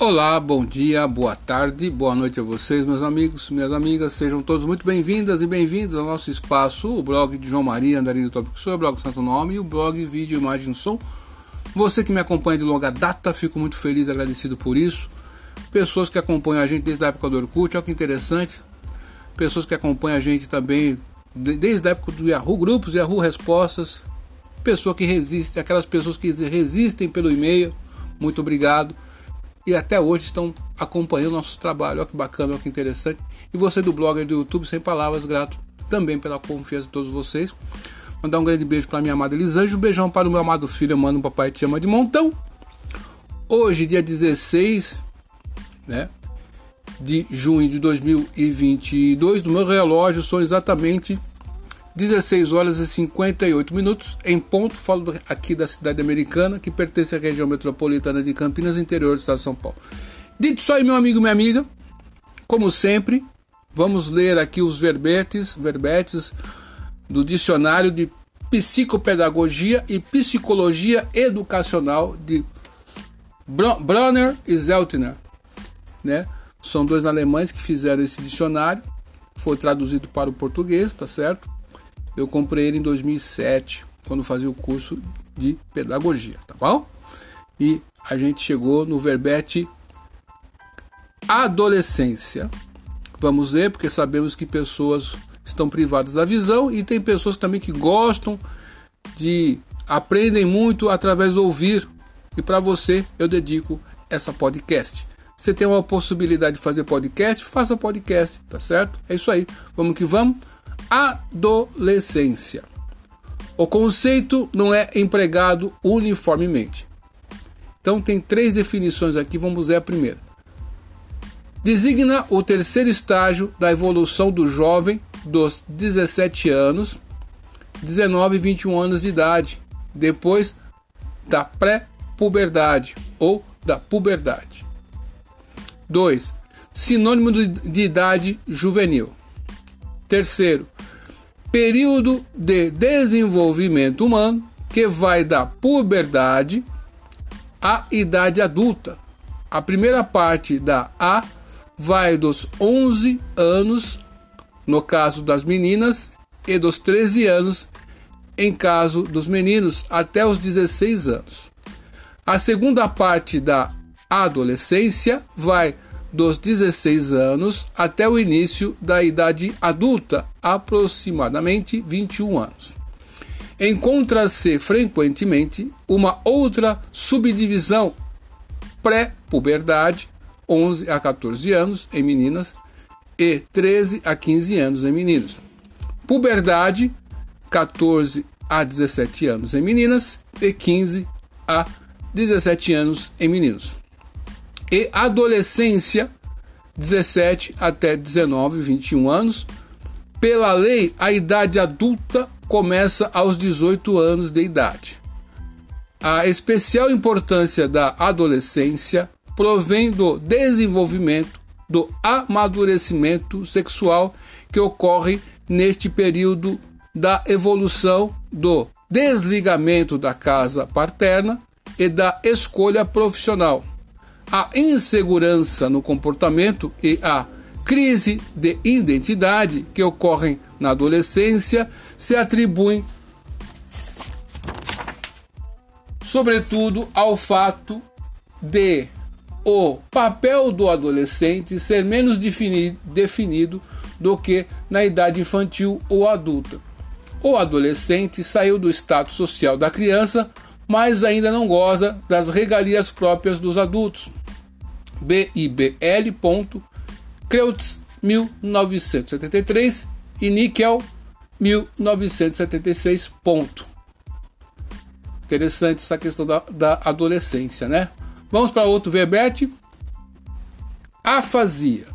Olá, bom dia, boa tarde, boa noite a vocês, meus amigos, minhas amigas. Sejam todos muito bem-vindas e bem-vindos ao nosso espaço, o blog de João Maria Andarilho Tópico Sul, o blog Santo Nome e o blog Vídeo, Imagem Som. Você que me acompanha de longa data, fico muito feliz e agradecido por isso. Pessoas que acompanham a gente desde a época do Orkut, olha que interessante. Pessoas que acompanham a gente também desde a época do Yahoo Grupos, Yahoo Respostas. Pessoa que resiste, aquelas pessoas que resistem pelo e-mail. Muito obrigado e até hoje estão acompanhando nosso trabalho. Olha que bacana, olha que interessante. E você do blog do YouTube, sem palavras, grato também pela confiança de todos vocês. Mandar um grande beijo para minha amada Elisângela, um beijão para o meu amado filho, mano, papai te ama de montão. Hoje, dia 16, né, de junho de 2022, do meu relógio são exatamente 16 horas e 58 minutos em ponto. Falo aqui da cidade americana, que pertence à região metropolitana de Campinas, interior do estado de São Paulo. Dito isso aí, meu amigo e minha amiga, como sempre, vamos ler aqui os verbetes, verbetes do dicionário de psicopedagogia e psicologia educacional de Bronner e Zeltner, né? São dois alemães que fizeram esse dicionário, foi traduzido para o português, tá certo? Eu comprei ele em 2007, quando fazia o curso de pedagogia, tá bom? E a gente chegou no verbete adolescência. Vamos ver, porque sabemos que pessoas estão privadas da visão e tem pessoas também que gostam de aprendem muito através do ouvir. E para você eu dedico essa podcast. Você tem uma possibilidade de fazer podcast? Faça podcast, tá certo? É isso aí. Vamos que vamos adolescência. O conceito não é empregado uniformemente. Então tem três definições aqui, vamos ver a primeira. Designa o terceiro estágio da evolução do jovem dos 17 anos, 19 e 21 anos de idade, depois da pré-puberdade ou da puberdade. 2. Sinônimo de idade juvenil. Terceiro, período de desenvolvimento humano que vai da puberdade à idade adulta. A primeira parte da A vai dos 11 anos, no caso das meninas, e dos 13 anos, em caso dos meninos, até os 16 anos. A segunda parte da adolescência vai dos 16 anos até o início da idade adulta, aproximadamente 21 anos. Encontra-se frequentemente uma outra subdivisão pré-puberdade, 11 a 14 anos em meninas e 13 a 15 anos em meninos. Puberdade, 14 a 17 anos em meninas e 15 a 17 anos em meninos e adolescência 17 até 19, 21 anos. Pela lei, a idade adulta começa aos 18 anos de idade. A especial importância da adolescência provém do desenvolvimento, do amadurecimento sexual que ocorre neste período da evolução do desligamento da casa paterna e da escolha profissional a insegurança no comportamento e a crise de identidade que ocorrem na adolescência se atribuem, sobretudo, ao fato de o papel do adolescente ser menos definido do que na idade infantil ou adulta. O adolescente saiu do status social da criança mas ainda não goza das regalias próprias dos adultos. BIBL. Kreutz 1973 e Nickel 1976. Ponto. Interessante essa questão da, da adolescência, né? Vamos para outro verbete. Afasia.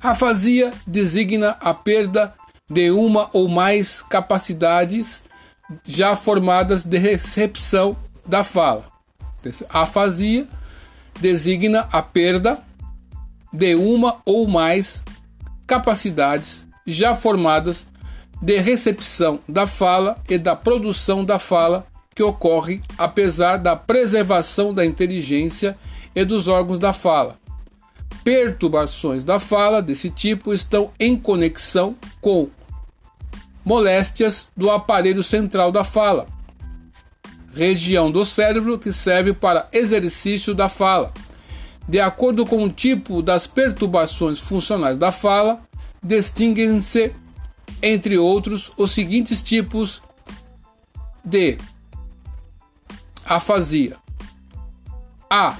Afasia designa a perda de uma ou mais capacidades já formadas de recepção da fala. A afasia designa a perda de uma ou mais capacidades já formadas de recepção da fala e da produção da fala que ocorre apesar da preservação da inteligência e dos órgãos da fala. Perturbações da fala desse tipo estão em conexão com moléstias do aparelho central da fala, região do cérebro que serve para exercício da fala. De acordo com o tipo das perturbações funcionais da fala, distinguem-se, entre outros, os seguintes tipos de afasia: A.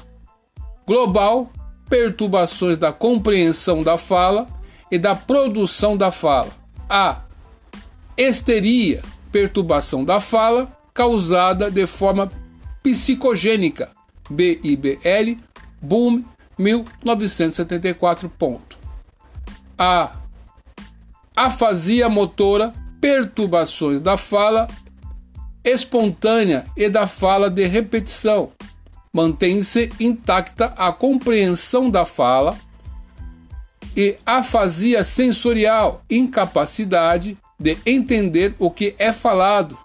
Global, perturbações da compreensão da fala e da produção da fala. A. Histeria, perturbação da fala causada de forma psicogênica. BIBL, Boom, 1974. Ponto. A afasia motora, perturbações da fala espontânea e da fala de repetição. Mantém-se intacta a compreensão da fala e afasia sensorial, incapacidade de entender o que é falado.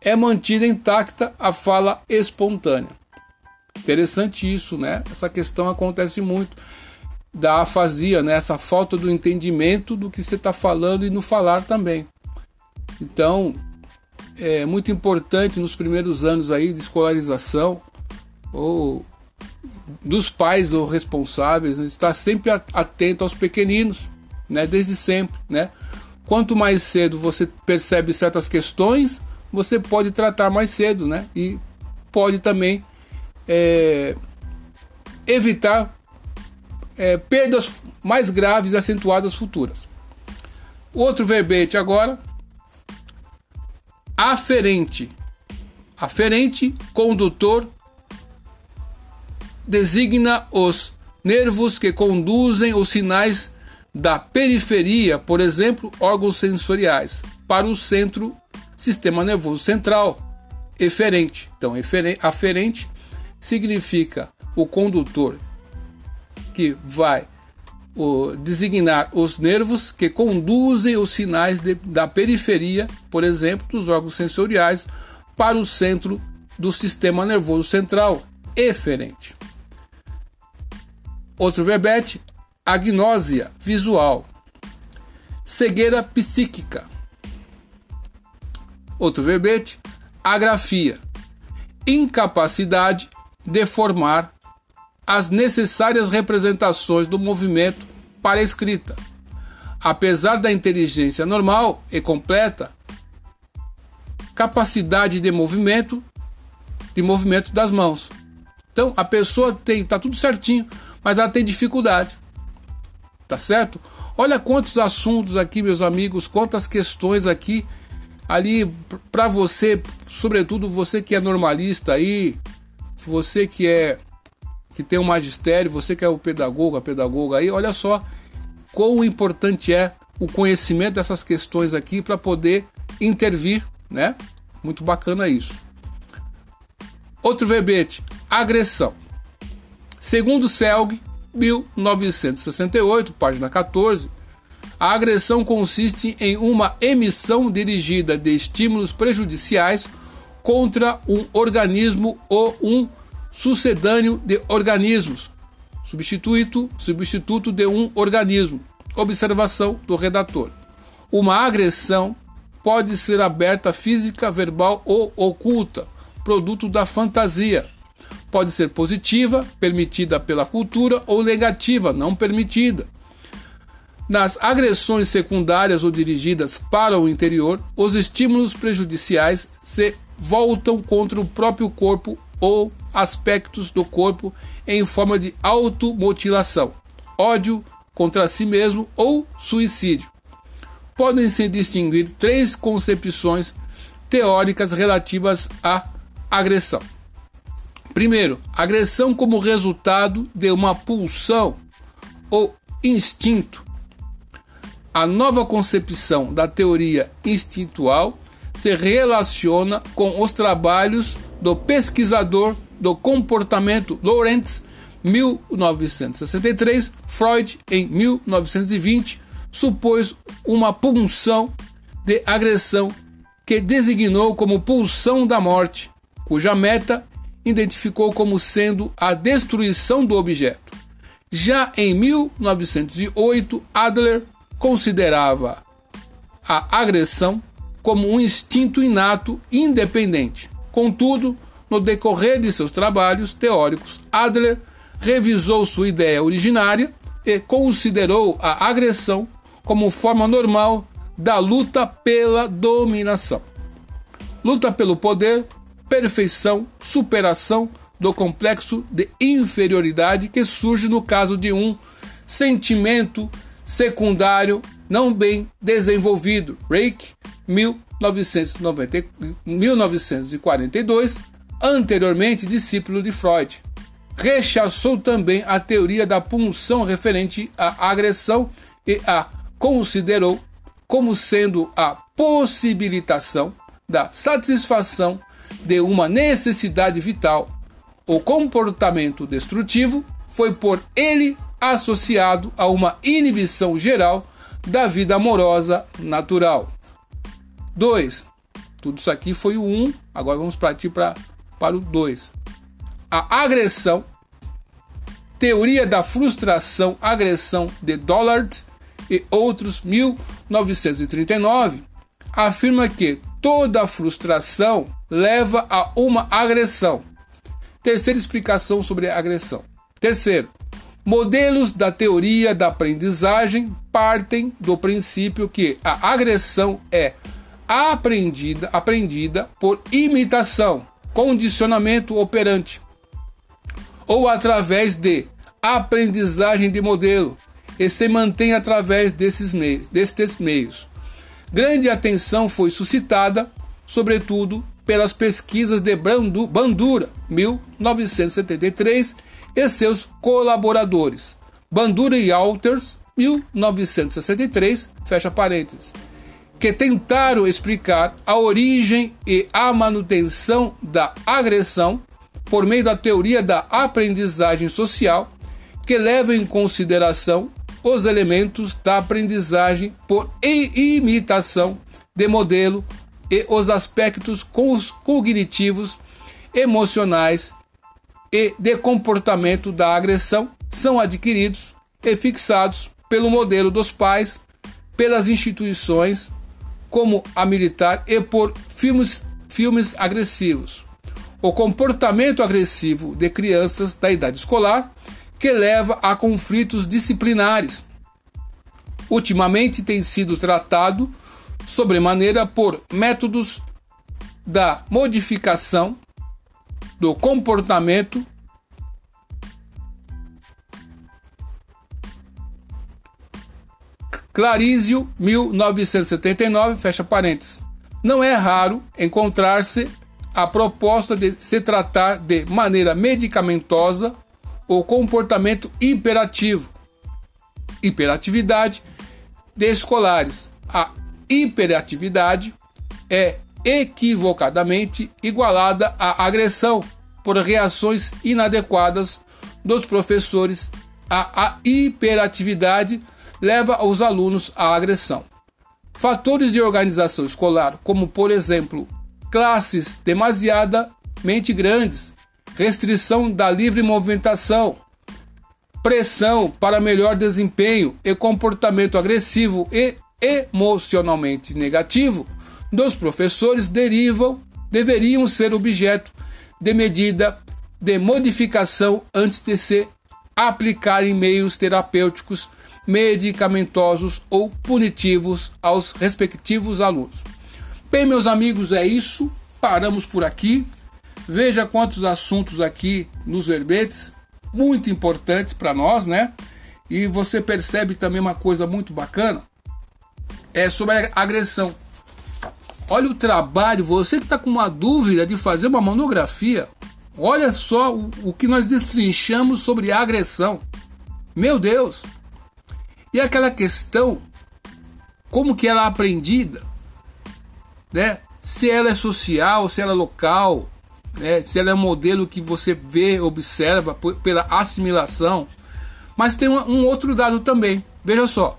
É mantida intacta a fala espontânea. Interessante isso, né? Essa questão acontece muito da afasia, né? Essa falta do entendimento do que você está falando e no falar também. Então, é muito importante nos primeiros anos aí de escolarização ou dos pais ou responsáveis né? estar sempre atento aos pequeninos, né? Desde sempre, né? Quanto mais cedo você percebe certas questões, você pode tratar mais cedo, né? E pode também é, evitar é, perdas mais graves e acentuadas futuras. Outro verbete agora, aferente. Aferente, condutor, designa os nervos que conduzem os sinais da periferia, por exemplo, órgãos sensoriais, para o centro, sistema nervoso central, eferente. Então, aferente significa o condutor que vai o, designar os nervos que conduzem os sinais de, da periferia, por exemplo, dos órgãos sensoriais, para o centro do sistema nervoso central, eferente. Outro verbete, agnósia visual, cegueira psíquica. Outro verbete, agrafia, incapacidade de formar as necessárias representações do movimento para a escrita. Apesar da inteligência normal e completa, capacidade de movimento de movimento das mãos. Então a pessoa tem, tá tudo certinho, mas ela tem dificuldade. Tá certo? Olha quantos assuntos aqui, meus amigos, quantas questões aqui ali para você, sobretudo você que é normalista aí, você que é que tem o magistério, você que é o pedagogo, a pedagoga aí, olha só quão importante é o conhecimento dessas questões aqui para poder intervir, né? Muito bacana isso. Outro verbete, agressão. Segundo Selg, 1968, página 14, a agressão consiste em uma emissão dirigida de estímulos prejudiciais contra um organismo ou um sucedâneo de organismos, substituto, substituto de um organismo. Observação do redator. Uma agressão pode ser aberta física, verbal ou oculta, produto da fantasia. Pode ser positiva, permitida pela cultura, ou negativa, não permitida. Nas agressões secundárias ou dirigidas para o interior, os estímulos prejudiciais se voltam contra o próprio corpo ou aspectos do corpo em forma de automutilação, ódio contra si mesmo ou suicídio. Podem se distinguir três concepções teóricas relativas à agressão. Primeiro, agressão como resultado de uma pulsão ou instinto. A nova concepção da teoria instintual se relaciona com os trabalhos do pesquisador do comportamento Lawrence, 1963, Freud, em 1920, supôs uma pulsão de agressão que designou como pulsão da morte, cuja meta identificou como sendo a destruição do objeto. Já em 1908, Adler considerava a agressão como um instinto inato independente. Contudo, no decorrer de seus trabalhos teóricos, Adler revisou sua ideia originária e considerou a agressão como forma normal da luta pela dominação. Luta pelo poder, perfeição, superação do complexo de inferioridade que surge no caso de um sentimento secundário não bem desenvolvido. Reich, 1990, 1942, anteriormente discípulo de Freud. Rechaçou também a teoria da punção referente à agressão e a considerou como sendo a possibilitação da satisfação de uma necessidade vital. O comportamento destrutivo foi por ele associado a uma inibição geral da vida amorosa natural. 2. Tudo isso aqui foi o 1, um, agora vamos partir para para o 2. A agressão, teoria da frustração, agressão de Dollard e outros, 1939, afirma que toda frustração leva a uma agressão. Terceira explicação sobre a agressão. Terceiro, modelos da teoria da aprendizagem partem do princípio que a agressão é aprendida, aprendida por imitação condicionamento operante, ou através de aprendizagem de modelo, e se mantém através desses meios, destes meios. Grande atenção foi suscitada, sobretudo, pelas pesquisas de Bandura, 1973, e seus colaboradores, Bandura e Alters, 1963, fecha parênteses que tentaram explicar a origem e a manutenção da agressão por meio da teoria da aprendizagem social, que leva em consideração os elementos da aprendizagem por imitação de modelo e os aspectos cognitivos, emocionais e de comportamento da agressão são adquiridos e fixados pelo modelo dos pais, pelas instituições como a militar e por filmes, filmes agressivos. O comportamento agressivo de crianças da idade escolar que leva a conflitos disciplinares. Ultimamente tem sido tratado sobremaneira por métodos da modificação do comportamento Clarísio, 1979, fecha parênteses. Não é raro encontrar-se a proposta de se tratar de maneira medicamentosa o comportamento hiperativo, hiperatividade de escolares. A hiperatividade é equivocadamente igualada à agressão por reações inadequadas dos professores. A, a hiperatividade leva os alunos à agressão. Fatores de organização escolar, como por exemplo, classes demasiadamente grandes, restrição da livre movimentação, pressão para melhor desempenho e comportamento agressivo e emocionalmente negativo dos professores derivam deveriam ser objeto de medida de modificação antes de se aplicar em meios terapêuticos medicamentosos ou punitivos aos respectivos alunos. Bem, meus amigos, é isso. Paramos por aqui. Veja quantos assuntos aqui nos verbetes, muito importantes para nós, né? E você percebe também uma coisa muito bacana, é sobre a agressão. Olha o trabalho, você que está com uma dúvida de fazer uma monografia, olha só o, o que nós destrinchamos sobre a agressão. Meu Deus! E aquela questão, como que ela é aprendida, né? Se ela é social, se ela é local, né? se ela é um modelo que você vê, observa pela assimilação. Mas tem um outro dado também. Veja só,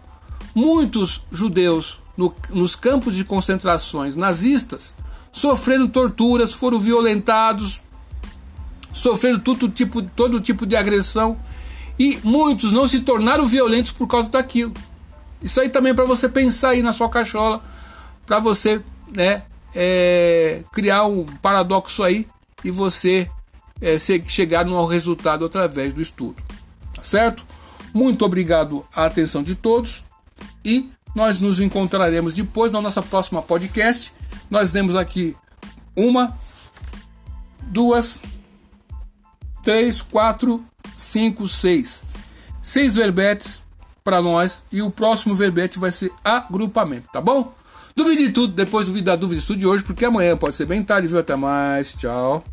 muitos judeus no, nos campos de concentrações nazistas sofreram torturas, foram violentados sofrendo todo tipo, todo tipo de agressão e muitos não se tornaram violentos por causa daquilo. Isso aí também é para você pensar aí na sua cachola, para você né, é, criar um paradoxo aí e você é, chegar no resultado através do estudo. Tá certo? Muito obrigado à atenção de todos e nós nos encontraremos depois na nossa próxima podcast. Nós temos aqui uma, duas, três, quatro, cinco, seis. Seis verbetes para nós e o próximo verbete vai ser agrupamento, tá bom? Duvide de tudo, depois duvide da dúvida de hoje, porque amanhã pode ser bem tarde, viu? Até mais, tchau.